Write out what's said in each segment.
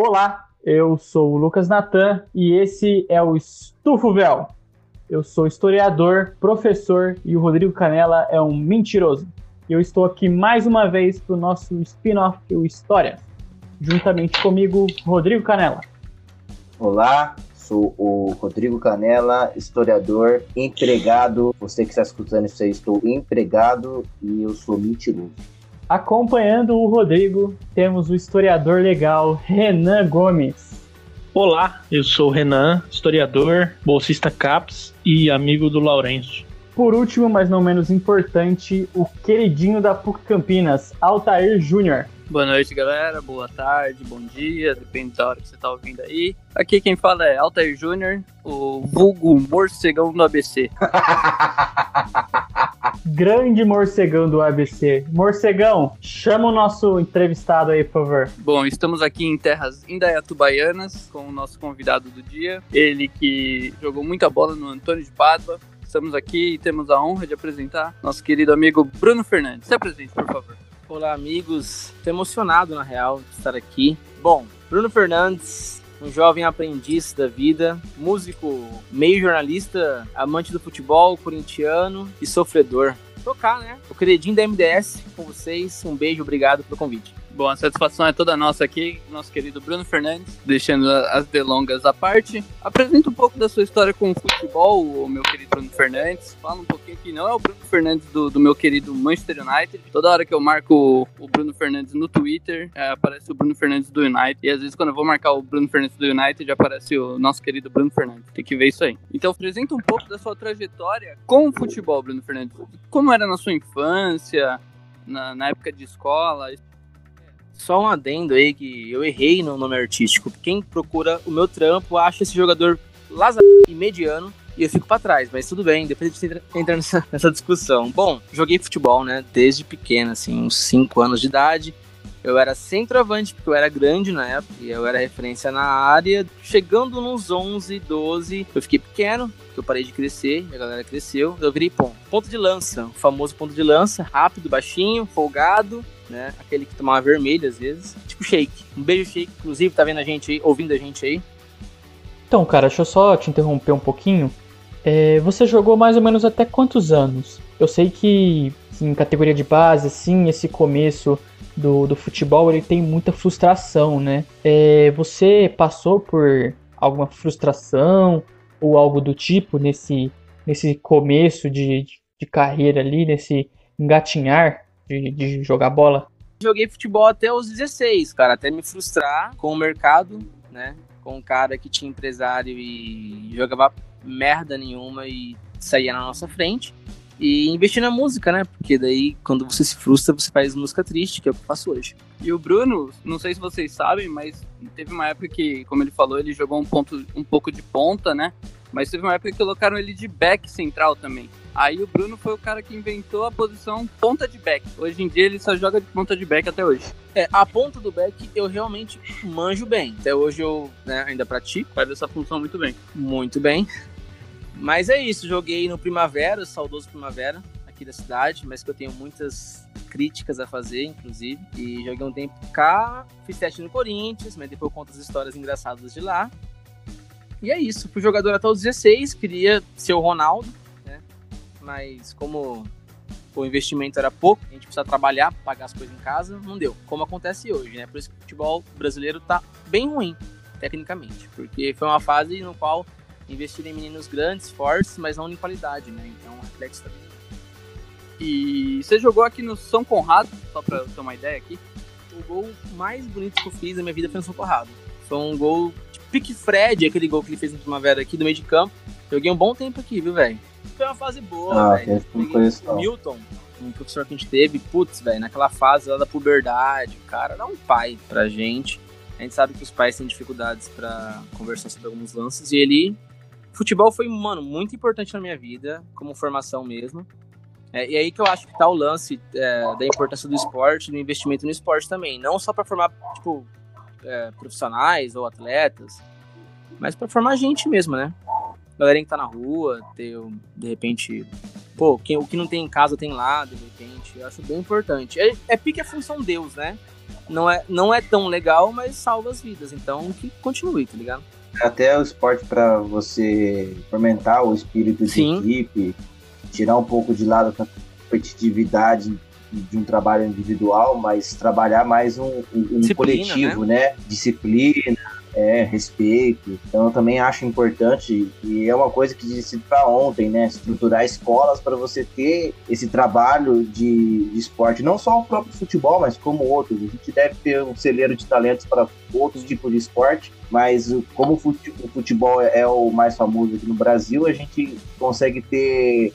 Olá, eu sou o Lucas Natan e esse é o Estufo Véu. Eu sou historiador, professor e o Rodrigo Canela é um mentiroso. E eu estou aqui mais uma vez para o nosso spin-off, o História. Juntamente comigo, Rodrigo Canela. Olá, sou o Rodrigo Canela, historiador, empregado. Você que está escutando isso aí, estou empregado e eu sou mentiroso. Acompanhando o Rodrigo, temos o historiador legal Renan Gomes. Olá, eu sou o Renan, historiador, bolsista CAPS e amigo do Lourenço. Por último, mas não menos importante, o queridinho da PUC Campinas, Altair Júnior. Boa noite, galera. Boa tarde, bom dia, depende da hora que você tá ouvindo aí. Aqui quem fala é Altair Júnior, o vulgo morcegão do ABC. Grande morcegão do ABC. Morcegão, chama o nosso entrevistado aí, por favor. Bom, estamos aqui em terras indaiatubaianas com o nosso convidado do dia. Ele que jogou muita bola no Antônio de Padua. Estamos aqui e temos a honra de apresentar nosso querido amigo Bruno Fernandes. Se apresente, por favor. Olá, amigos. Estou emocionado, na real, de estar aqui. Bom, Bruno Fernandes, um jovem aprendiz da vida, músico, meio jornalista, amante do futebol, corintiano e sofredor. Tocar, né? O queridinho da MDS com vocês. Um beijo, obrigado pelo convite. Bom, a satisfação é toda nossa aqui, nosso querido Bruno Fernandes, deixando as delongas à parte. Apresenta um pouco da sua história com o futebol, o meu querido Bruno Fernandes. Fala um pouquinho que não é o Bruno Fernandes do, do meu querido Manchester United. Toda hora que eu marco o Bruno Fernandes no Twitter, é, aparece o Bruno Fernandes do United. E às vezes quando eu vou marcar o Bruno Fernandes do United, aparece o nosso querido Bruno Fernandes. Tem que ver isso aí. Então apresenta um pouco da sua trajetória com o futebol, Bruno Fernandes. Como era na sua infância, na, na época de escola? Só um adendo aí que eu errei no nome artístico. Quem procura o meu trampo acha esse jogador lazar e mediano e eu fico para trás, mas tudo bem, depois a gente entra nessa, nessa discussão. Bom, joguei futebol, né, desde pequeno, assim, uns 5 anos de idade. Eu era centroavante, porque eu era grande na época, e eu era referência na área. Chegando nos 11, 12, eu fiquei pequeno, eu parei de crescer, a galera cresceu, eu virei ponto. Ponto de lança, o famoso ponto de lança, rápido, baixinho, folgado, né? Aquele que tomava vermelho às vezes. Tipo shake. Um beijo, shake. Inclusive, tá vendo a gente aí, ouvindo a gente aí. Então, cara, deixa eu só te interromper um pouquinho. É, você jogou mais ou menos até quantos anos? Eu sei que em categoria de base, assim, esse começo do, do futebol ele tem muita frustração, né? É, você passou por alguma frustração ou algo do tipo nesse, nesse começo de, de carreira ali, nesse engatinhar de, de jogar bola? Joguei futebol até os 16, cara, até me frustrar com o mercado, né? Com um cara que tinha empresário e jogava merda nenhuma e saía na nossa frente e investir na música, né? Porque daí, quando você se frustra, você faz música triste, que é o que eu faço hoje. E o Bruno, não sei se vocês sabem, mas teve uma época que, como ele falou, ele jogou um, ponto, um pouco de ponta, né? Mas teve uma época que colocaram ele de back central também. Aí o Bruno foi o cara que inventou a posição ponta de back. Hoje em dia ele só joga de ponta de back até hoje. É, a ponta do back eu realmente manjo bem. Até hoje eu né, ainda pratico. Faz essa função muito bem. Muito bem. Mas é isso, joguei no Primavera, saudoso Primavera, aqui da cidade, mas que eu tenho muitas críticas a fazer, inclusive. E joguei um tempo cá, fiz teste no Corinthians, mas depois conto as histórias engraçadas de lá. E é isso, fui jogador até os 16, queria ser o Ronaldo? Mas como o investimento era pouco, a gente precisa trabalhar, pagar as coisas em casa, não deu. Como acontece hoje, né? Por isso que o futebol brasileiro tá bem ruim, tecnicamente. Porque foi uma fase no qual investir em meninos grandes, fortes, mas não em qualidade, né? Então o reflexo também. E você jogou aqui no São Conrado, só pra ter uma ideia aqui. O gol mais bonito que eu fiz na minha vida foi no São Conrado. Foi um gol de pique Fred, aquele gol que ele fez no Primavera aqui do meio de campo. Joguei um bom tempo aqui, viu, velho? Foi uma fase boa, ah, velho. Milton, um professor que a gente teve, putz, velho, naquela fase lá da puberdade, o cara era um pai pra gente. A gente sabe que os pais têm dificuldades para conversar sobre alguns lances e ele futebol foi, mano, muito importante na minha vida, como formação mesmo. É, e aí que eu acho que tá o lance é, da importância do esporte, do investimento no esporte também. Não só para formar, tipo, é, profissionais ou atletas, mas para formar gente mesmo, né? Galera que tá na rua, ter, de repente, pô, quem, o que não tem em casa tem lá, de repente. Eu acho bem importante. É, é pique a função Deus, né? não é, não é tão legal, mas salva as vidas. Então que continue, tá ligado? Até o esporte para você fomentar o espírito de Sim. equipe, tirar um pouco de lado a competitividade de um trabalho individual, mas trabalhar mais um, um coletivo, né? né? Disciplina, é, respeito. Então eu também acho importante e é uma coisa que disse para ontem, né? Estruturar escolas para você ter esse trabalho de, de, esporte, não só o próprio futebol, mas como outros. A gente deve ter um celeiro de talentos para outros tipos de esporte, mas como o futebol é o mais famoso aqui no Brasil, a gente consegue ter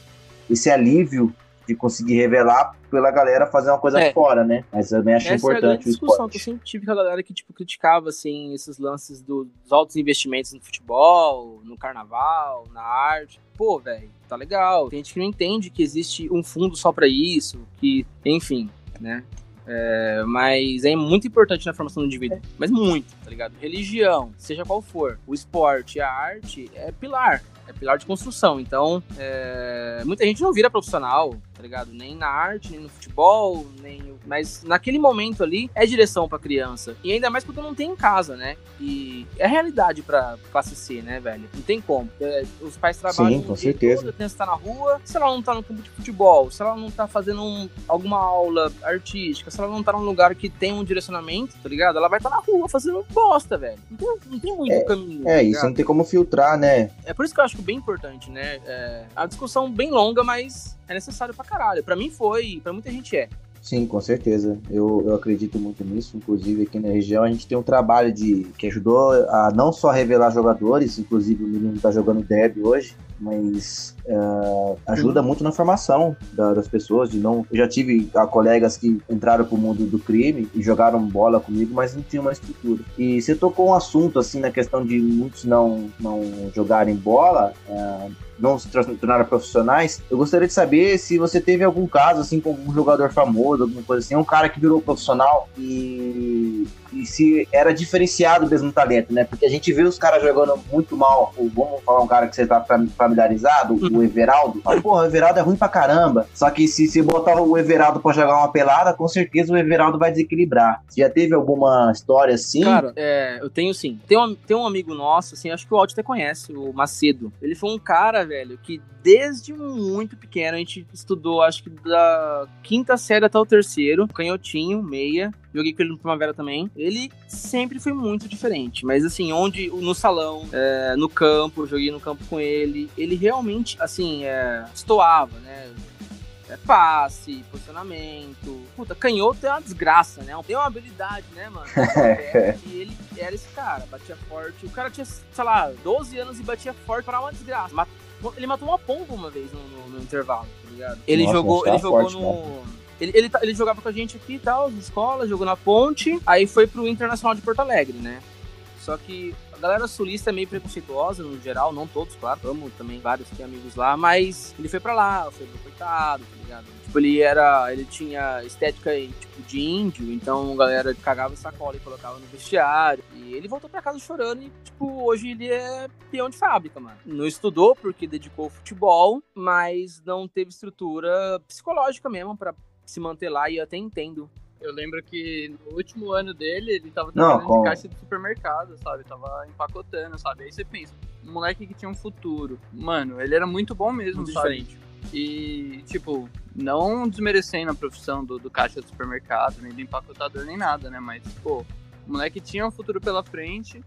esse alívio de conseguir revelar pela galera fazer uma coisa é. fora, né? Mas eu também acho Essa importante é a discussão que eu sempre tive com a galera que tipo, criticava assim, esses lances do, dos altos investimentos no futebol, no carnaval, na arte. Pô, velho, tá legal. Tem gente que não entende que existe um fundo só para isso, que, enfim, né? É, mas é muito importante na formação do indivíduo. Mas muito, tá ligado? Religião, seja qual for, o esporte, a arte é pilar é pilar de construção. Então, é, muita gente não vira profissional, tá ligado? Nem na arte, nem no futebol, nem. Mas naquele momento ali é direção pra criança. E ainda mais quando não tem em casa, né? E é realidade pra classe C, né, velho? Não tem como. É, os pais trabalham. Sim, com certeza. Todo, a criança tá na rua. Se ela não tá no campo de futebol, se ela não tá fazendo um, alguma aula artística, se ela não tá num lugar que tem um direcionamento, tá ligado? Ela vai estar tá na rua fazendo bosta, velho. Não tem, não tem muito é, caminho. É, tá isso não tem como filtrar, né? É por isso que eu acho bem importante, né? É, a discussão bem longa, mas é necessário pra caralho. Pra mim foi, pra muita gente é. Sim, com certeza. Eu, eu acredito muito nisso. Inclusive, aqui na região, a gente tem um trabalho de que ajudou a não só revelar jogadores, inclusive o menino tá jogando Derby hoje, mas uh, ajuda muito na formação da, das pessoas. De não, eu já tive uh, colegas que entraram pro mundo do crime e jogaram bola comigo, mas não tinha uma estrutura. E você tocou um assunto assim na questão de muitos não, não jogarem bola. Uh, não se tornaram profissionais. Eu gostaria de saber se você teve algum caso, assim, com algum jogador famoso, alguma coisa assim, um cara que virou profissional e e se era diferenciado mesmo o talento, né? Porque a gente vê os caras jogando muito mal. Vamos falar um cara que você tá familiarizado, o uhum. Everaldo. Ah, porra, o Everaldo é ruim pra caramba. Só que se se botar o Everaldo pra jogar uma pelada, com certeza o Everaldo vai desequilibrar. Você já teve alguma história assim? Cara, é, eu tenho sim. Tem um, tem um amigo nosso, assim, acho que o Aldo até conhece, o Macedo. Ele foi um cara, velho, que desde muito pequeno a gente estudou, acho que da quinta série até o terceiro, canhotinho, meia. Joguei com ele no Primavera também. Ele sempre foi muito diferente. Mas assim, onde no salão, é, no campo, joguei no campo com ele. Ele realmente, assim, é, estoava, né? É passe, posicionamento. Puta, canhoto é uma desgraça, né? Tem uma habilidade, né, mano? É, e ele era esse cara, batia forte. O cara tinha, sei lá, 12 anos e batia forte para uma desgraça. Ele matou uma pomba uma vez no, no, no intervalo, tá ligado? Ele Nossa, jogou, ele jogou forte, no. Ele, ele, ele, jogava com a gente aqui e tal, na escola, jogou na ponte, aí foi pro Internacional de Porto Alegre, né? Só que a galera sulista é meio preconceituosa no geral, não todos, claro. Amo também vários que amigos lá, mas ele foi pra lá, foi pro coitado, tá ligado? Tipo, ele era. Ele tinha estética tipo de índio, então a galera cagava sacola e colocava no vestiário. E ele voltou pra casa chorando e, tipo, hoje ele é peão de fábrica, mano. Não estudou porque dedicou ao futebol, mas não teve estrutura psicológica mesmo para se manter lá e eu até entendo eu lembro que no último ano dele, ele tava trabalhando com... de caixa de supermercado, sabe? Tava empacotando, sabe? Aí você pensa, um moleque que tinha um futuro. Mano, ele era muito bom mesmo, muito sabe? Diferente. E, tipo, não desmerecendo a profissão do, do caixa de supermercado, nem do empacotador, nem nada, né? Mas, pô, o moleque tinha um futuro pela frente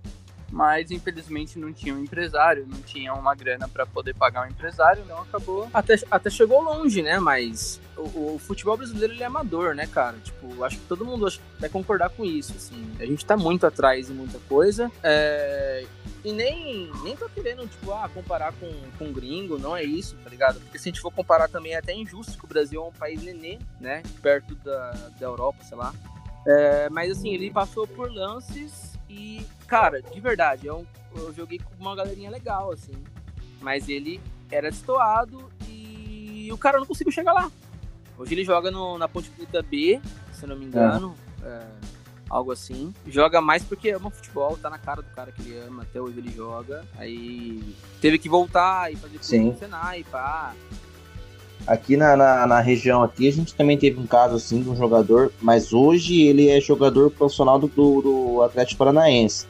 mas infelizmente não tinha um empresário, não tinha uma grana para poder pagar um empresário, então acabou. Até, até chegou longe, né? Mas o, o, futebol brasileiro ele é amador, né, cara? Tipo, acho que todo mundo vai concordar com isso, assim. A gente tá muito atrás em muita coisa. É... E nem, nem tô querendo, tipo, ah, comparar com, com gringo, não é isso, tá ligado? Porque se a gente for comparar também é até injusto que o Brasil é um país nenê, né? Perto da, da Europa, sei lá. É, mas assim, ele passou por lances e, cara, de verdade, eu, eu joguei com uma galerinha legal, assim. Mas ele era destoado e o cara não conseguiu chegar lá. Hoje ele joga no, na Ponte Preta B, se não me engano. É. É, algo assim. Joga mais porque ama futebol, tá na cara do cara que ele ama, até hoje ele joga. Aí teve que voltar e fazer curso no Senai, pá. Aqui na, na, na, região aqui a gente também teve um caso assim de um jogador, mas hoje ele é jogador profissional do, do, do Atlético Paranaense.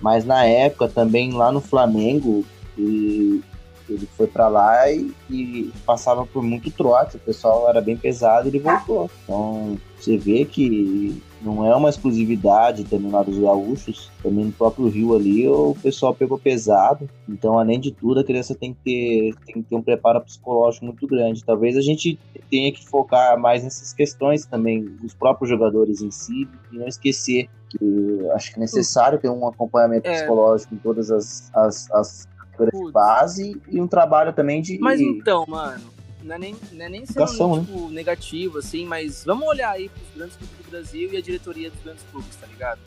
Mas na época também lá no Flamengo, ele, ele foi para lá e, e, passava por muito trote, o pessoal era bem pesado e ele voltou. Então você vê que não é uma exclusividade determinados gaúchos, também no próprio Rio ali o pessoal pegou pesado. Então, além de tudo, a criança tem que ter, tem que ter um preparo psicológico muito grande. Talvez a gente tenha que focar mais nessas questões também, dos próprios jogadores em si, e não esquecer que acho que é necessário ter um acompanhamento é. psicológico em todas as, as, as de base e um trabalho também de. Mas então, mano, não é nem, não é nem sendo né? tipo, negativo, assim, mas vamos olhar aí pros grandes clubes do Brasil e a diretoria dos grandes clubes, tá ligado?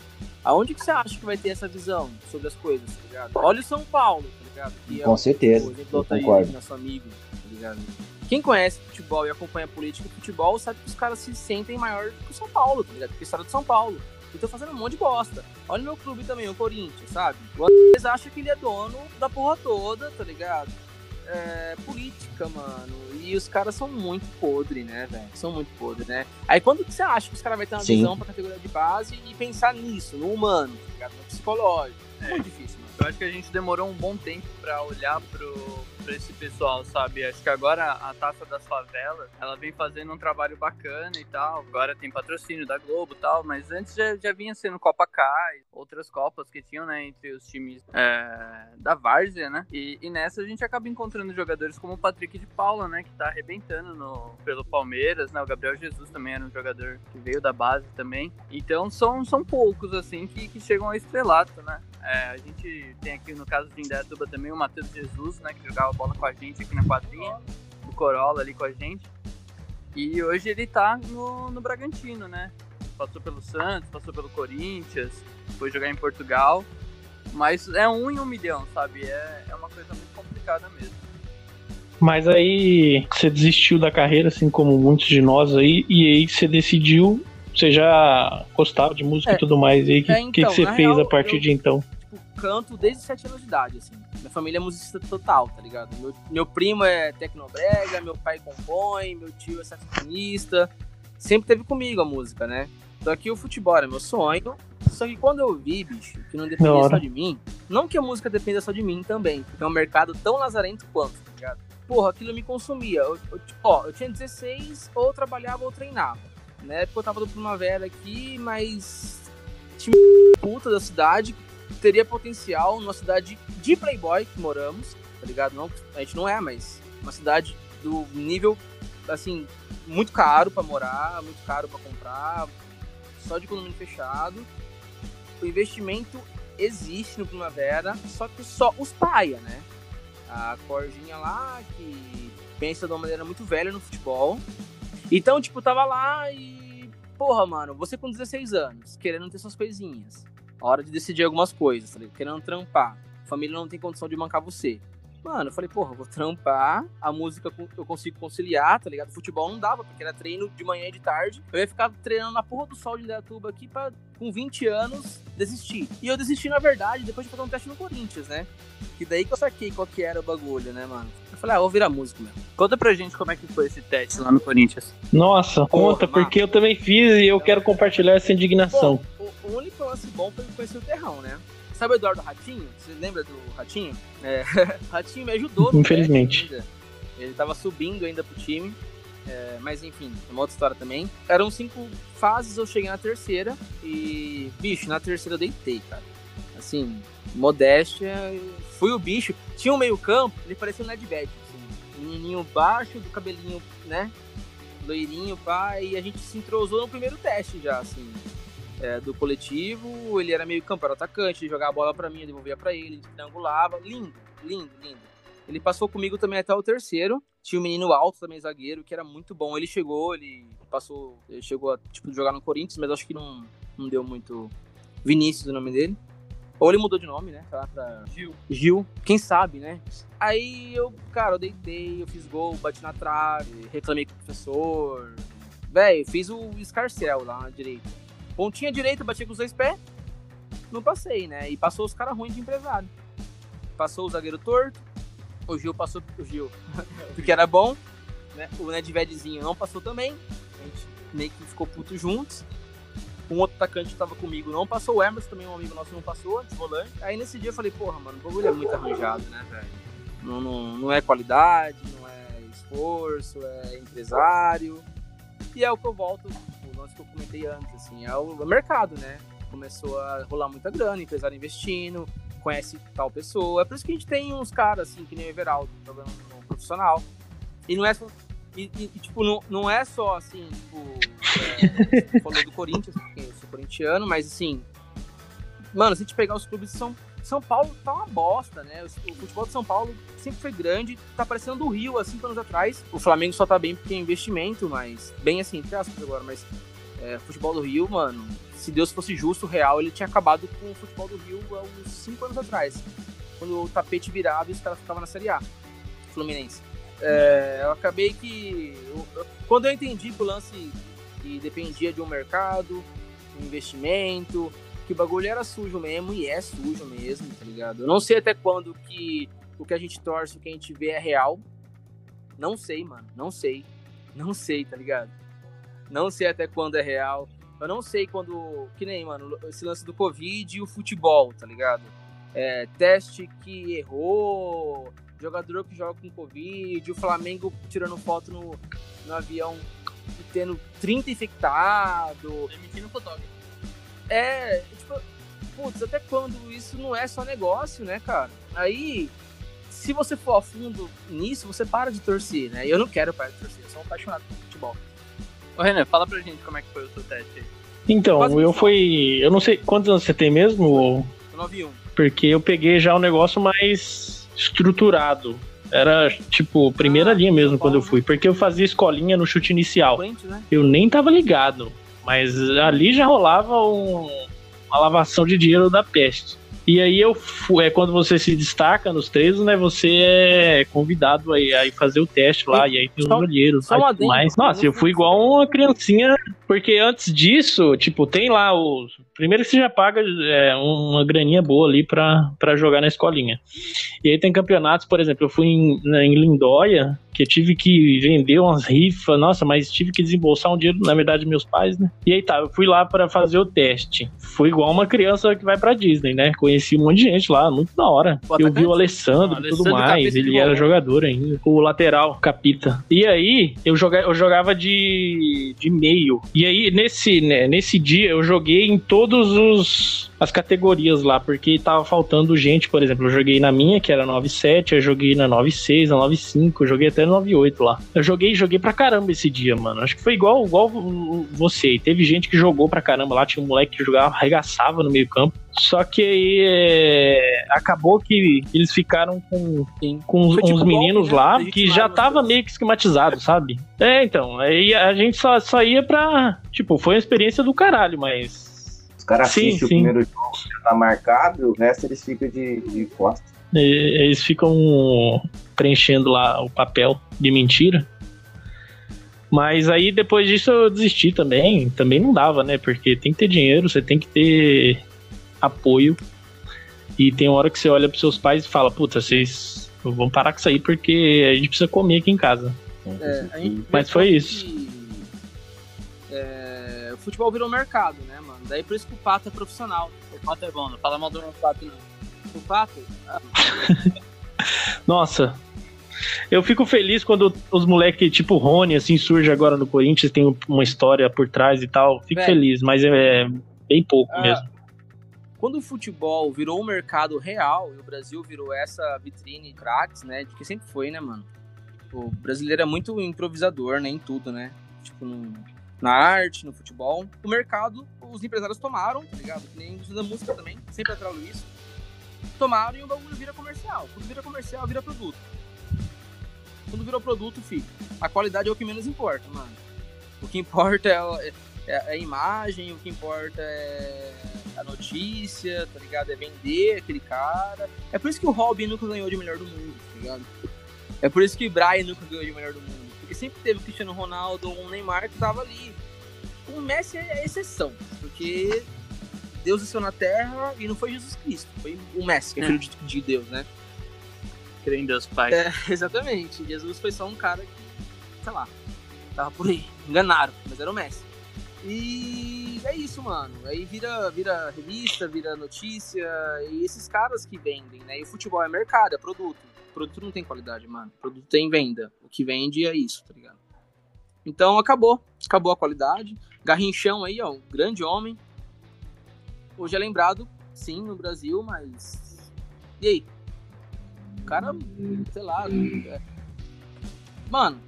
Aonde que você acha que vai ter essa visão sobre as coisas, tá ligado? Olha o São Paulo, tá ligado? Que é Com é, certeza, o exemplo concordo. nosso amigo, tá ligado? Quem conhece futebol e acompanha política e futebol sabe que os caras se sentem maior que o São Paulo, tá ligado? Porque história de São Paulo. E tô fazendo um monte de bosta. Olha o meu clube também, o Corinthians, sabe? O Andrés acha que ele é dono da porra toda, tá ligado? É, política, mano. E os caras são muito podres, né, velho? São muito podres, né? Aí quando você acha que os caras vão ter uma Sim. visão pra categoria de base e pensar nisso, no humano, tá ligado? No psicológico. É muito difícil. Eu acho que a gente demorou um bom tempo pra olhar pro, para esse pessoal, sabe? Acho que agora a Taça das Favelas, ela vem fazendo um trabalho bacana e tal. Agora tem patrocínio da Globo e tal, mas antes já, já vinha sendo Copa Kai, outras Copas que tinham, né, entre os times é, da Várzea, né? E, e, nessa a gente acaba encontrando jogadores como o Patrick de Paula, né, que tá arrebentando no, pelo Palmeiras, né? O Gabriel Jesus também era um jogador que veio da base também. Então são, são poucos, assim, que, que chegam ao estrelato, né? É, a gente tem aqui no caso de Indaiatuba também o Matheus Jesus, né, que jogava bola com a gente aqui na quadrinha, o Corolla ali com a gente. E hoje ele tá no, no Bragantino, né? Passou pelo Santos, passou pelo Corinthians, foi jogar em Portugal. Mas é um em um milhão, sabe? É, é uma coisa muito complicada mesmo. Mas aí você desistiu da carreira, assim como muitos de nós aí, e aí você decidiu você já gostava de música é, e tudo mais. E o que, é, então, que, que, você fez real, a partir eu, de então? Tipo, canto desde 7 anos de idade, assim. Minha família é musicista total, tá ligado? Meu, meu primo é tecnobrega, meu pai compõe, meu tio é saxofonista. Sempre teve comigo a música, né? Só que o futebol era meu sonho. Só que quando eu vi, bicho, que não dependia só de mim, não que a música dependa só de mim também, porque é um mercado tão lazarento quanto, tá ligado? Porra, aquilo me consumia. Eu, eu, ó, eu tinha 16, ou trabalhava ou treinava. Na época eu tava do Primavera aqui, mas tinha puta da cidade teria potencial numa cidade de playboy que moramos, tá ligado? Não, a gente não é, mas uma cidade do nível, assim, muito caro para morar, muito caro para comprar, só de condomínio fechado. O investimento existe no Primavera, só que só os paia, né? A Corginha lá, que pensa de uma maneira muito velha no futebol, então, tipo, tava lá e. Porra, mano, você com 16 anos, querendo ter suas coisinhas. Hora de decidir algumas coisas, tá Querendo trampar. Família não tem condição de bancar você. Mano, eu falei, porra, vou trampar, a música eu consigo conciliar, tá ligado? Futebol não dava, porque era treino de manhã e de tarde. Eu ia ficar treinando na porra do sol de Indaiatuba aqui pra, com 20 anos, desistir. E eu desisti, na verdade, depois de fazer um teste no Corinthians, né? Que daí que eu saquei qual que era o bagulho, né, mano? Eu falei, ah, vou virar músico mesmo. Conta pra gente como é que foi esse teste lá no Corinthians. Nossa, conta, porque eu também fiz e eu quero compartilhar essa indignação. Pô, o único lance bom foi conhecer o terrão, né? Sabe o Eduardo Ratinho? Você lembra do Ratinho? É, Ratinho me ajudou. Infelizmente. Ele tava subindo ainda pro time. É, mas enfim, é uma outra história também. Eram cinco fases, eu cheguei na terceira. E, bicho, na terceira eu deitei, cara. Assim, modéstia. Fui o bicho. Tinha um meio-campo, ele parecia um Nedved. Assim, menininho baixo, do cabelinho, né? Loirinho, pá. E a gente se entrosou no primeiro teste já, assim é, do coletivo, ele era meio campo, era atacante, ele jogava a bola para mim, eu devolvia para ele, ele triangulava, lindo, lindo, lindo. Ele passou comigo também até o terceiro. Tinha um menino alto também, zagueiro, que era muito bom. Ele chegou, ele passou, ele chegou a tipo, jogar no Corinthians, mas acho que não, não deu muito. Vinícius, o nome dele. Ou ele mudou de nome, né? Pra, pra Gil. Gil, quem sabe, né? Aí eu, cara, eu deitei, eu fiz gol, bati na trave, reclamei com o professor. Véi, fiz o escarcel lá na direita. Pontinha direita, bati com os dois pés. Não passei, né? E passou os caras ruins de empresário. Passou o zagueiro torto. O Gil passou o Gil, porque era bom. né? O Nedvedzinho não passou também. A gente meio que ficou puto juntos. Um outro atacante que tava comigo não passou. O Emerson também, um amigo nosso, não passou, de volante. Aí nesse dia eu falei, porra, mano, o bagulho é muito arranjado, né, velho? Não, não, não é qualidade, não é esforço, é empresário. E é o que eu volto, lance que eu comentei antes, assim, é o mercado, né? Começou a rolar muita grana, empresário investindo, conhece tal pessoa. É por isso que a gente tem uns caras, assim, que nem o Everaldo, jogando no profissional. E não é só. E, e tipo, não, não é só assim, tipo. É, falou do Corinthians, porque eu sou corintiano, mas assim. Mano, se a gente pegar os clubes de São, São Paulo, tá uma bosta, né? O, o futebol de São Paulo sempre foi grande, tá parecendo do Rio há cinco anos atrás. O Flamengo só tá bem porque é investimento, mas. Bem assim, entre aspas agora, mas. É, futebol do Rio, mano, se Deus fosse justo, real, ele tinha acabado com o futebol do Rio há uns 5 anos atrás. Quando o tapete virava e os caras ficavam na Série A. Fluminense. É, eu acabei que. Eu, quando eu entendi que o lance que dependia de um mercado, um investimento, que o bagulho era sujo mesmo, e é sujo mesmo, tá ligado? Eu não sei até quando que o que a gente torce, o que a gente vê é real. Não sei, mano. Não sei. Não sei, tá ligado? Não sei até quando é real. Eu não sei quando. Que nem, mano, esse lance do Covid e o futebol, tá ligado? É, teste que errou, jogador que joga com Covid, o Flamengo tirando foto no, no avião e tendo 30 infectados. Demitindo fotógrafo. É, tipo, putz, até quando isso não é só negócio, né, cara? Aí, se você for a fundo nisso, você para de torcer, né? Eu não quero parar de torcer, eu sou um apaixonado por futebol. Ô Renan, fala pra gente como é que foi o seu teste aí. Então, Quase eu fui. Eu não sei quantos anos você tem mesmo? 9 Porque eu peguei já um negócio mais estruturado. Era, tipo, primeira ah, linha mesmo quando eu fui. Porque eu fazia escolinha no chute inicial. Né? Eu nem tava ligado. Mas ali já rolava um, uma lavação de dinheiro da peste. E aí eu é quando você se destaca nos treinos, né? Você é convidado aí a fazer o teste lá, e, e aí tem os olheiros. Mas, nossa, eu fui igual uma criancinha, porque antes disso, tipo, tem lá os. Primeiro que você já paga é, uma graninha boa ali pra, pra jogar na escolinha. E aí tem campeonatos, por exemplo, eu fui em, em Lindóia, que eu tive que vender umas rifas, nossa, mas tive que desembolsar um dinheiro, na verdade, meus pais, né? E aí tá, eu fui lá para fazer o teste. Fui igual uma criança que vai pra Disney, né? Conheci um monte de gente lá, muito da hora. eu vi o Alessandro e tudo mais, ele era jogador ainda. O lateral, capita. E aí, eu, joga, eu jogava de, de meio. E aí, nesse, né, nesse dia, eu joguei em todos os as categorias lá, porque tava faltando gente, por exemplo, eu joguei na minha, que era 9.7, eu joguei na 9.6, na 9.5, eu joguei até 9.8 lá. Eu joguei, joguei pra caramba esse dia, mano. Acho que foi igual, igual você. Teve gente que jogou pra caramba lá, tinha um moleque que jogava, arregaçava no meio campo. Só que aí é, acabou que eles ficaram com, com uns, uns meninos né? lá que já tava meio que esquematizado, sabe? É, então, aí a gente só, só ia pra. Tipo, foi uma experiência do caralho, mas os caras assistem o primeiro jogo, já tá marcado, e o resto eles ficam de, de costas. Eles ficam preenchendo lá o papel de mentira. Mas aí depois disso eu desisti também. Também não dava, né? Porque tem que ter dinheiro, você tem que ter apoio. E tem hora que você olha pros seus pais e fala: Puta, vocês vão parar com isso aí porque a gente precisa comer aqui em casa. É, Mas foi isso. Que, é, o futebol virou mercado, né, mano? Daí por isso que o Pato é profissional. O Pato é bom, não fala mal do Pato, não. O Pato? Ah. Nossa, eu fico feliz quando os moleques, tipo Rony, assim, surge agora no Corinthians, tem uma história por trás e tal. Fico feliz, mas é, bem pouco ah, mesmo. Quando o futebol virou um mercado real e o Brasil virou essa vitrine craques, né? De que sempre foi, né, mano? O brasileiro é muito improvisador, né? Em tudo, né? Tipo, no, na arte, no futebol. O mercado, os empresários tomaram, tá ligado? Que nem da música também, sempre atrás isso. Tomaram e o bagulho vira comercial. Quando vira comercial, vira produto. Quando virou produto, filho, a qualidade é o que menos importa, mano. O que importa é, é, é a imagem, o que importa é a notícia, tá ligado? É vender aquele cara. É por isso que o Robin nunca ganhou de melhor do mundo, tá ligado? É por isso que o Brian nunca ganhou de melhor do mundo porque sempre teve o Cristiano Ronaldo ou um Neymar que tava ali. O Messi é exceção, porque Deus desceu na Terra e não foi Jesus Cristo, foi o Messi, que é, filho de, de Deus, né? Creio em Deus Pai. É, exatamente. Jesus foi só um cara que sei lá, tava por aí, enganaram, mas era o Messi. E é isso, mano. Aí vira, vira revista, vira notícia, e esses caras que vendem, né? E o futebol é mercado, é produto. O produto não tem qualidade, mano. O produto tem venda. O que vende é isso, tá ligado? Então acabou. Acabou a qualidade. Garrinchão aí, ó, um grande homem. Hoje é lembrado, sim, no Brasil, mas. E aí? O cara, sei lá. É... Mano,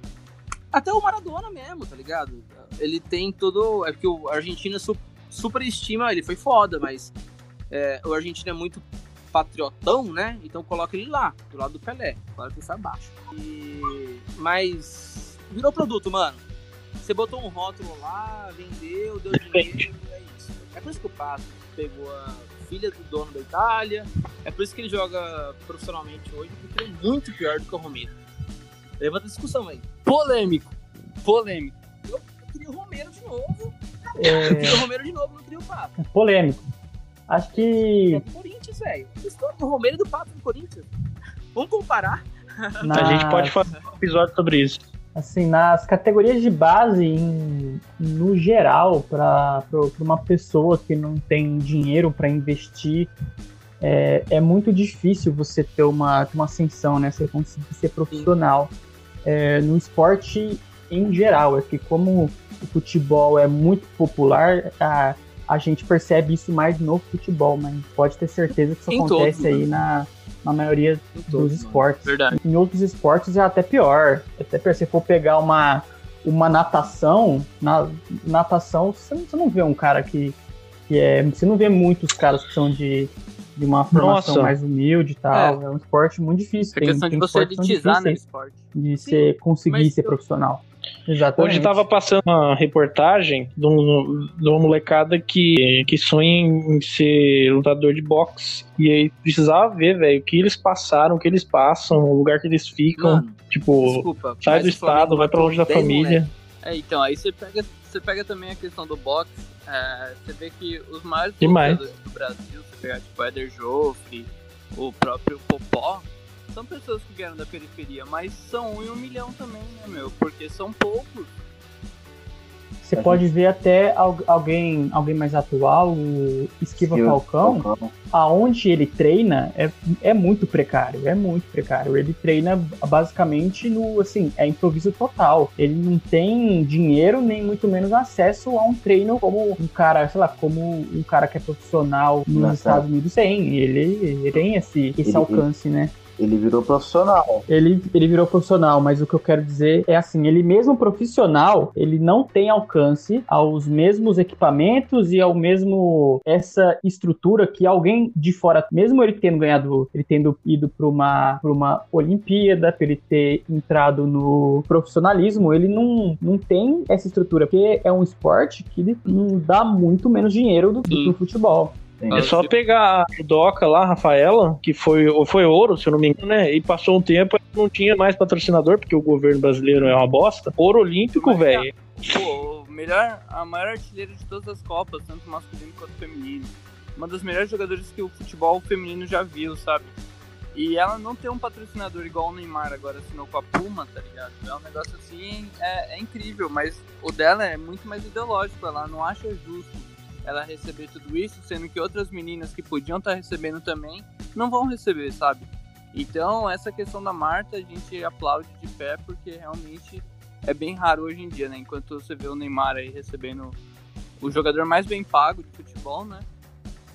até o Maradona mesmo, tá ligado? Ele tem todo. É porque o Argentina su super estima, ele foi foda, mas é, o Argentina é muito patriotão, né? Então coloca ele lá, do lado do Pelé. Claro que ele sai abaixo. E... Mas virou produto, mano. Você botou um rótulo lá, vendeu, deu dinheiro, é isso. É por isso que o Pato pegou a filha do dono da Itália. É por isso que ele joga profissionalmente hoje, porque ele é muito pior do que o Romero. Levanta discussão aí. Polêmico. Polêmico. Eu, eu queria o Romero de novo. É... Eu queria o Romero de novo, não queria o Pato. Polêmico. Acho que. É do Corinthians, velho. História do Romero e do Pato no Corinthians. Vamos comparar. Nas... A gente pode fazer um episódio sobre isso. Assim, nas categorias de base, em, no geral, para uma pessoa que não tem dinheiro para investir, é, é, muito difícil você ter uma, uma ascensão, né? Você conseguir ser profissional. É, no esporte em geral, é que como o futebol é muito popular, a, a gente percebe isso mais no futebol, mas pode ter certeza que isso em acontece todo, aí né? na, na maioria dos esportes. Verdade. Em outros esportes é até pior. Até pior, se for pegar uma, uma natação, na natação, você não, você não vê um cara que, que é. Você não vê muitos caras que são de, de uma formação Nossa. mais humilde e tal. É. é. um esporte muito difícil. É tem, questão tem de você elitizar no esporte. De ser, conseguir ser eu... profissional. Exatamente. Hoje estava passando uma reportagem de, um, de uma molecada que, que sonha em ser lutador de boxe. E aí precisava ver, velho, o que eles passaram, o que eles passam, o lugar que eles ficam. Mano, tipo, desculpa, sai do estado, vai para longe da família. É, então, aí você pega, você pega também a questão do boxe. É, você vê que os maiores lutadores do Brasil, você pegar tipo o Eder Joffre, o próprio Popó, são pessoas que vieram da periferia, mas são um em um milhão também, né, meu? Porque são poucos. Você pode ver até alguém, alguém mais atual, o Esquiva Falcão, Falcão, aonde ele treina é, é muito precário, é muito precário. Ele treina basicamente no, assim, é improviso total. Ele não tem dinheiro, nem muito menos acesso a um treino como um cara, sei lá, como um cara que é profissional nos Nossa. Estados Unidos tem. Ele, ele tem esse, esse ele, alcance, né? Ele virou profissional. Ele, ele virou profissional, mas o que eu quero dizer é assim, ele mesmo profissional, ele não tem alcance aos mesmos equipamentos e ao mesmo essa estrutura que alguém de fora, mesmo ele tendo ganhado, ele tendo ido para uma para uma Olimpíada, para ele ter entrado no profissionalismo, ele não, não tem essa estrutura, porque é um esporte que não dá muito menos dinheiro do que o futebol. É só pegar a Doca lá, Rafaela, que foi, foi ouro, se eu não me engano, né? E passou um tempo não tinha mais patrocinador, porque o governo brasileiro é uma bosta. Ouro olímpico, velho. Pô, melhor, a maior artilheira de todas as Copas, tanto masculino quanto feminino. Uma das melhores jogadoras que o futebol feminino já viu, sabe? E ela não tem um patrocinador igual o Neymar agora assinou com a Puma, tá ligado? É um negócio assim, é, é incrível, mas o dela é muito mais ideológico, ela não acha justo ela receber tudo isso, sendo que outras meninas que podiam estar tá recebendo também não vão receber, sabe? Então, essa questão da Marta a gente aplaude de pé porque realmente é bem raro hoje em dia, né? Enquanto você vê o Neymar aí recebendo o jogador mais bem pago de futebol, né?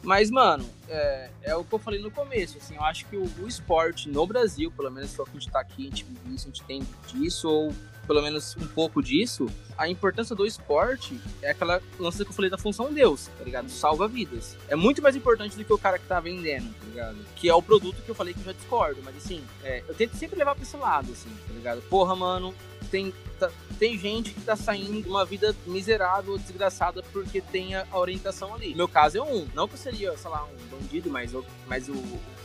Mas, mano, é, é, o que eu falei no começo, assim, eu acho que o, o esporte no Brasil, pelo menos só que a gente tá aqui, a gente isso, a gente tem disso, ou pelo menos um pouco disso, a importância do esporte é aquela lance que eu falei da função Deus, tá ligado? Salva vidas. É muito mais importante do que o cara que tá vendendo, tá ligado? Que é o produto que eu falei que eu já discordo, mas assim, é, eu tento sempre levar pra esse lado, assim, tá ligado? Porra, mano, tem, tá, tem gente que tá saindo de uma vida miserável, desgraçada, porque tem a, a orientação ali. meu caso é um. Não que eu seria, sei lá, um bandido, mas, eu, mas o,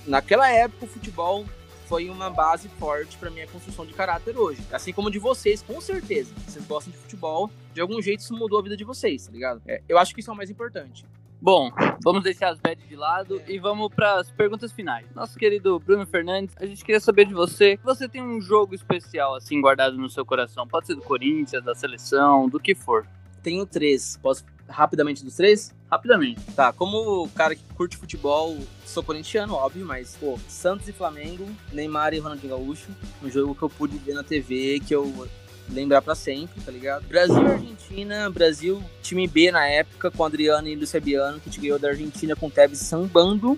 naquela época o futebol foi uma base forte para minha construção de caráter hoje. Assim como de vocês, com certeza. Vocês gostam de futebol, de algum jeito isso mudou a vida de vocês, tá ligado? É, eu acho que isso é o mais importante. Bom, vamos deixar as bets de lado e vamos para as perguntas finais. Nosso querido Bruno Fernandes, a gente queria saber de você. Você tem um jogo especial assim guardado no seu coração? Pode ser do Corinthians, da seleção, do que for. Tenho três. Posso rapidamente dos três? Rapidamente. Tá, como cara que curte futebol, sou corintiano, óbvio, mas, pô, Santos e Flamengo, Neymar e Ronaldinho Gaúcho, um jogo que eu pude ver na TV, que eu lembrar para sempre, tá ligado? Brasil e Argentina, Brasil, time B na época, com Adriano e Lucio Biano, que a gente ganhou da Argentina com o Tevez sambando,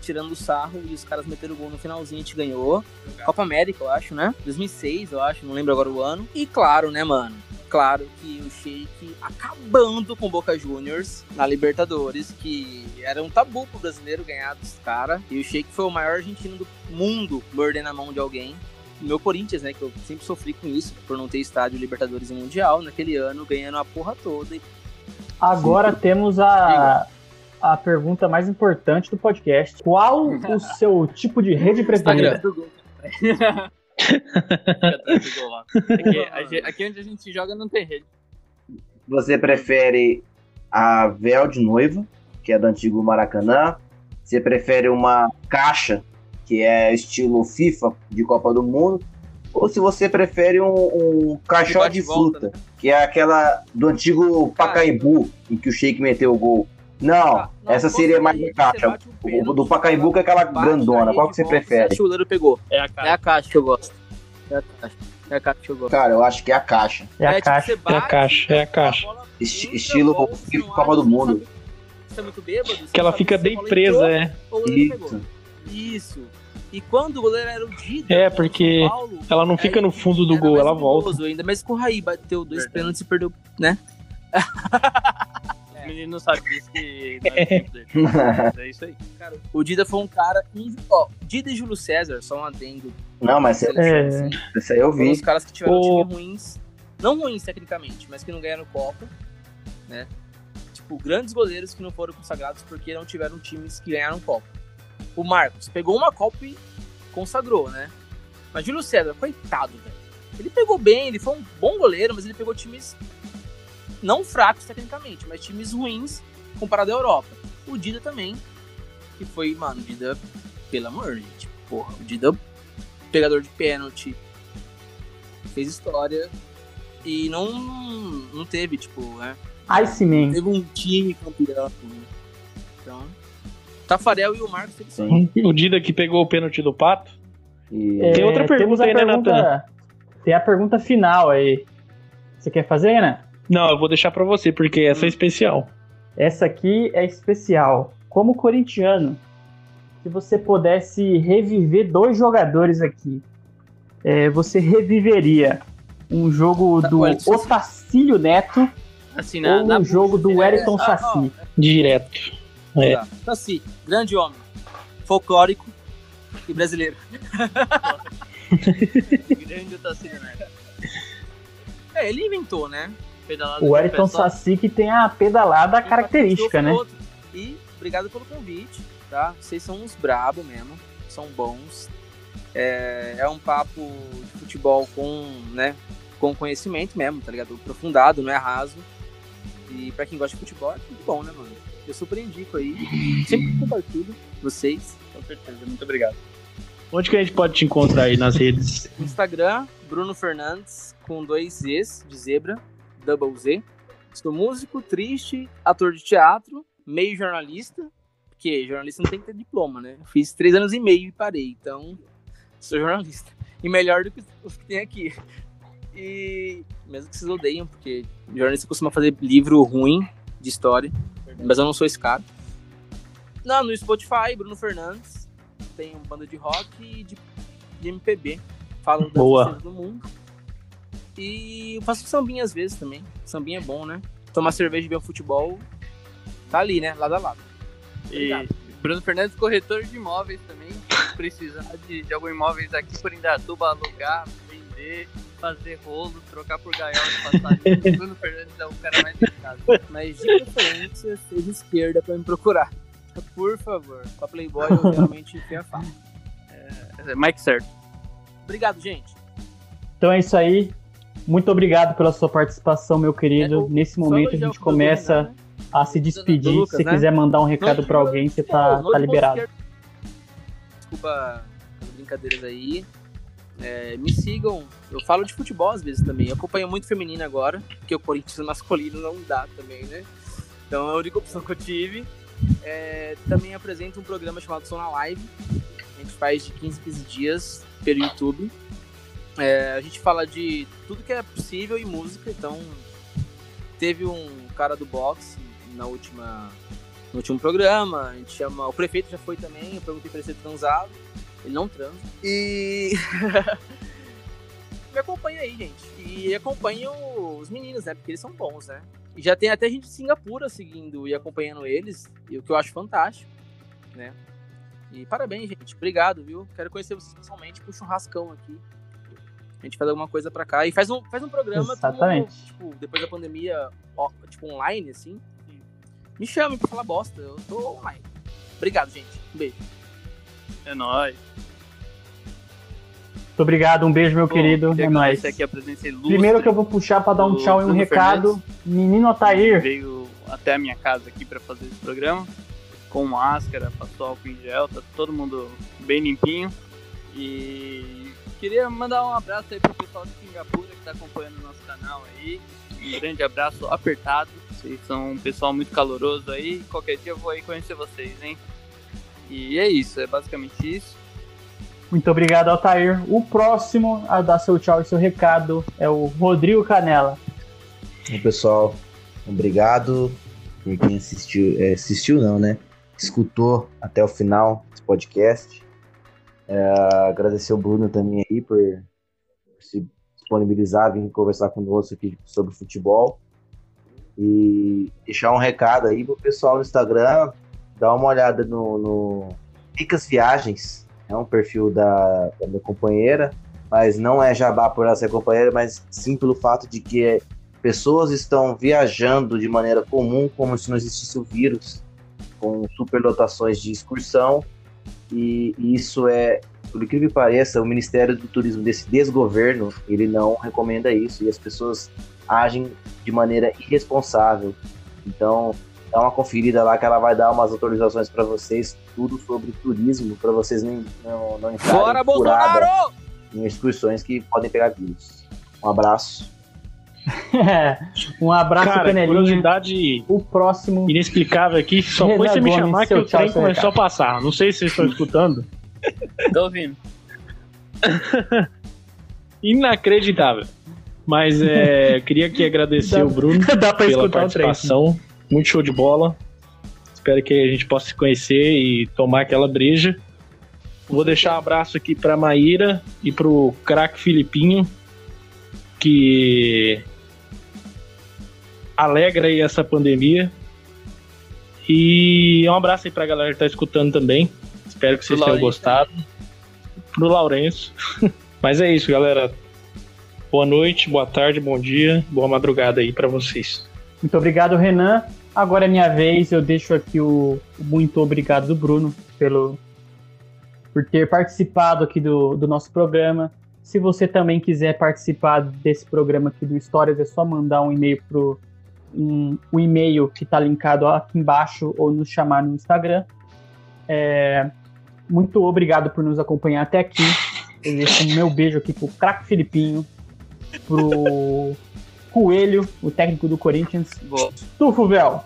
tirando o sarro, e os caras meteram o gol no finalzinho, a gente ganhou. Copa América, eu acho, né? 2006, eu acho, não lembro agora o ano. E claro, né, mano? Claro que o Sheik acabando com Boca Juniors na Libertadores, que era um tabu pro brasileiro ganhar dos caras. E o Sheik foi o maior argentino do mundo mordendo a mão de alguém meu Corinthians, né? Que eu sempre sofri com isso, por não ter estádio Libertadores e Mundial, naquele ano ganhando a porra toda. Agora Sim. temos a, a pergunta mais importante do podcast. Qual o seu tipo de rede preferida? aqui, aqui onde a gente joga não tem rede. Você prefere a véu de noiva, que é do antigo Maracanã? Você prefere uma caixa que é estilo FIFA de Copa do Mundo, ou se você prefere um, um caixote de, fruta, né? que é aquela do antigo Pacaembu, em que o Sheik meteu o gol. Não, ah, não essa seria mais a caixa. O do Pacaembu é aquela grandona. Qual que você prefere? O goleiro pegou. É a, caixa. é a caixa que eu gosto. É a caixa. É a caixa que eu gosto. Cara, eu acho que é a caixa. É a é, caixa. Tipo, é a caixa. É a caixa. Esti estilo Copa do Mundo. Você é muito bêbado. Que ela fica bem presa, é. Isso. Isso. E quando o goleiro era o Dida, é, porque Paulo, ela não fica no fundo do gol, ela volta. Ainda mais com o Raí bateu dois pênaltis e perdeu, né? O menino não sabe disso que é, é isso aí. Cara, o Dida foi um cara. Ó, Dida e Júlio César, só um adendo. Não, mas é, assim, esse aí eu vi. Foram os caras que tiveram o... time ruins. Não ruins tecnicamente, mas que não ganharam Copa, né? Tipo, grandes goleiros que não foram consagrados porque não tiveram times que ganharam Copa o Marcos pegou uma Copa e consagrou, né? Mas Júlio César, coitado, velho. Ele pegou bem, ele foi um bom goleiro, mas ele pegou times não fracos tecnicamente, mas times ruins comparado à Europa. O Dida também, que foi, mano, o Dida, pelo amor, gente, porra, o Dida, pegador de pênalti, fez história e não, não teve, tipo, né? Iceman. Teve um time campeão. Né? Então, Tafarel e o Marcos Sim. O Dida que pegou o pênalti do Pato. E... Tem outra é, pergunta aí, né, Natan? Tem a pergunta final aí. Você quer fazer, né? Não, eu vou deixar para você, porque essa é especial. Essa aqui é especial. Como corintiano, se você pudesse reviver dois jogadores aqui, é, você reviveria um jogo tá, do Otacílio Neto assim, na, ou um jogo do Wellington Saci? Direto. É. Saci, grande homem, folclórico e brasileiro. grande Tassino, né? É, ele inventou, né? Pedalada o Ayrton Saci que tem a pedalada característica, né? Outro. E obrigado pelo convite, tá? Vocês são uns brabo mesmo, são bons. É, é um papo de futebol com, né, com conhecimento mesmo, tá ligado? Aprofundado, não é raso. E pra quem gosta de futebol é muito bom, né, mano? Eu super indico aí. Sempre compartilho vocês. Com certeza, muito obrigado. Onde que a gente pode te encontrar aí nas redes? Instagram, Bruno Fernandes, com dois Zs de zebra, double Z. Sou músico, triste, ator de teatro, meio jornalista, porque jornalista não tem que ter diploma, né? Fiz três anos e meio e parei, então sou jornalista. E melhor do que os que tem aqui. E mesmo que vocês odeiam, porque jornalista costuma fazer livro ruim de história. Mas eu não sou esse cara. Não, no Spotify, Bruno Fernandes. Tem uma banda de rock e de, de MPB. Falo das Boa. do mundo. E eu faço sambinha às vezes também. Sambinha é bom, né? Tomar cerveja e ver o futebol. Tá ali, né? Lado a lado. E Bruno Fernandes, corretor de imóveis também. Precisar de, de algum imóveis aqui por Indatuba, alugar, vender fazer rolo, trocar por gaiola de passagem. Bruno Fernandes é o cara mais delicado. Mas de preferência, seja esquerda pra me procurar. Por favor. Com a Playboy eu realmente enfio a faca. É, é Mike certo. Obrigado, gente. Então é isso aí. Muito obrigado pela sua participação, meu querido. É, Nesse momento a gente começa né? a se despedir. Lucas, se você né? quiser mandar um recado para alguém, você tá, tá liberado. Desculpa as brincadeiras aí. É, me sigam. Eu falo de futebol às vezes também. Eu acompanho muito feminino agora, porque o Corinthians masculino não dá também, né? Então é a única opção que eu tive. É, também apresento um programa chamado Som na Live. A gente faz de 15 15 dias pelo YouTube. É, a gente fala de tudo que é possível em música, então teve um cara do boxe na última no último programa, a gente chama, o prefeito já foi também, eu perguntei para ele ser transado, ele não transa. E me acompanha aí, gente. E acompanha os meninos, né? Porque eles são bons, né? E já tem até gente de Singapura seguindo e acompanhando eles, o que eu acho fantástico, né? E parabéns, gente. Obrigado, viu? Quero conhecer vocês pessoalmente pro churrascão aqui. A gente faz alguma coisa pra cá. E faz um, faz um programa, Exatamente. tipo, depois da pandemia, ó, tipo, online, assim. Me chame pra falar bosta. Eu tô online. Obrigado, gente. Um beijo. É nóis. Muito obrigado, um beijo, meu Pô, querido. É nóis. Aqui a presença Primeiro que eu vou puxar para dar um tchau e um recado. Fernandes. Menino Otair. Veio até a minha casa aqui para fazer esse programa. Com máscara, passou álcool em gel, tá todo mundo bem limpinho. E queria mandar um abraço aí pro pessoal de Singapura que tá acompanhando o nosso canal aí. Um grande abraço apertado. Vocês são um pessoal muito caloroso aí. Qualquer dia eu vou aí conhecer vocês, hein? E é isso, é basicamente isso. Muito obrigado, Altair. O próximo a dar seu tchau e seu recado é o Rodrigo Canela. Bom, pessoal, obrigado por quem assistiu. É, assistiu não, né? Escutou até o final desse podcast. É, agradecer o Bruno também aí por, se disponibilizar, vir conversar conosco aqui sobre futebol. E deixar um recado aí pro pessoal no Instagram, dar uma olhada no, no Ricas Viagens, é um perfil da, da minha companheira, mas não é jabá por ela ser companheira, mas sim pelo fato de que pessoas estão viajando de maneira comum, como se não existisse o vírus, com superlotações de excursão, e isso é, por incrível que pareça, o Ministério do Turismo desse desgoverno, ele não recomenda isso, e as pessoas agem de maneira irresponsável. Então, dá uma conferida lá que ela vai dar umas autorizações para vocês, tudo sobre turismo, para vocês não, não, não entrarem Bolsonaro! em excursões que podem pegar vírus. Um abraço. um abraço, Cara, Canelinha. curiosidade o próximo inexplicável aqui, só foi você me chamar que o trem começou a passar. Não sei se vocês estão escutando. Tô ouvindo. Inacreditável. Mas é, queria aqui agradecer dá, o Bruno pela participação. Muito show de bola. Espero que a gente possa se conhecer e tomar aquela breja. Vou deixar um abraço aqui para Maíra e pro craque Filipinho, que alegra aí essa pandemia. E um abraço aí pra galera que tá escutando também. Espero que vocês tenham gostado. Pro Lourenço. Mas é isso, galera. Boa noite, boa tarde, bom dia, boa madrugada aí para vocês. Muito obrigado, Renan. Agora é minha vez, eu deixo aqui o, muito obrigado do Bruno pelo por ter participado aqui do, do nosso programa. Se você também quiser participar desse programa aqui do Histórias, é só mandar um e-mail pro um, um e-mail que está linkado aqui embaixo ou nos chamar no Instagram. É, muito obrigado por nos acompanhar até aqui. Eu deixo o meu beijo aqui pro craque Filipinho, pro Coelho, o técnico do Corinthians. Boa. Tufo, Véu.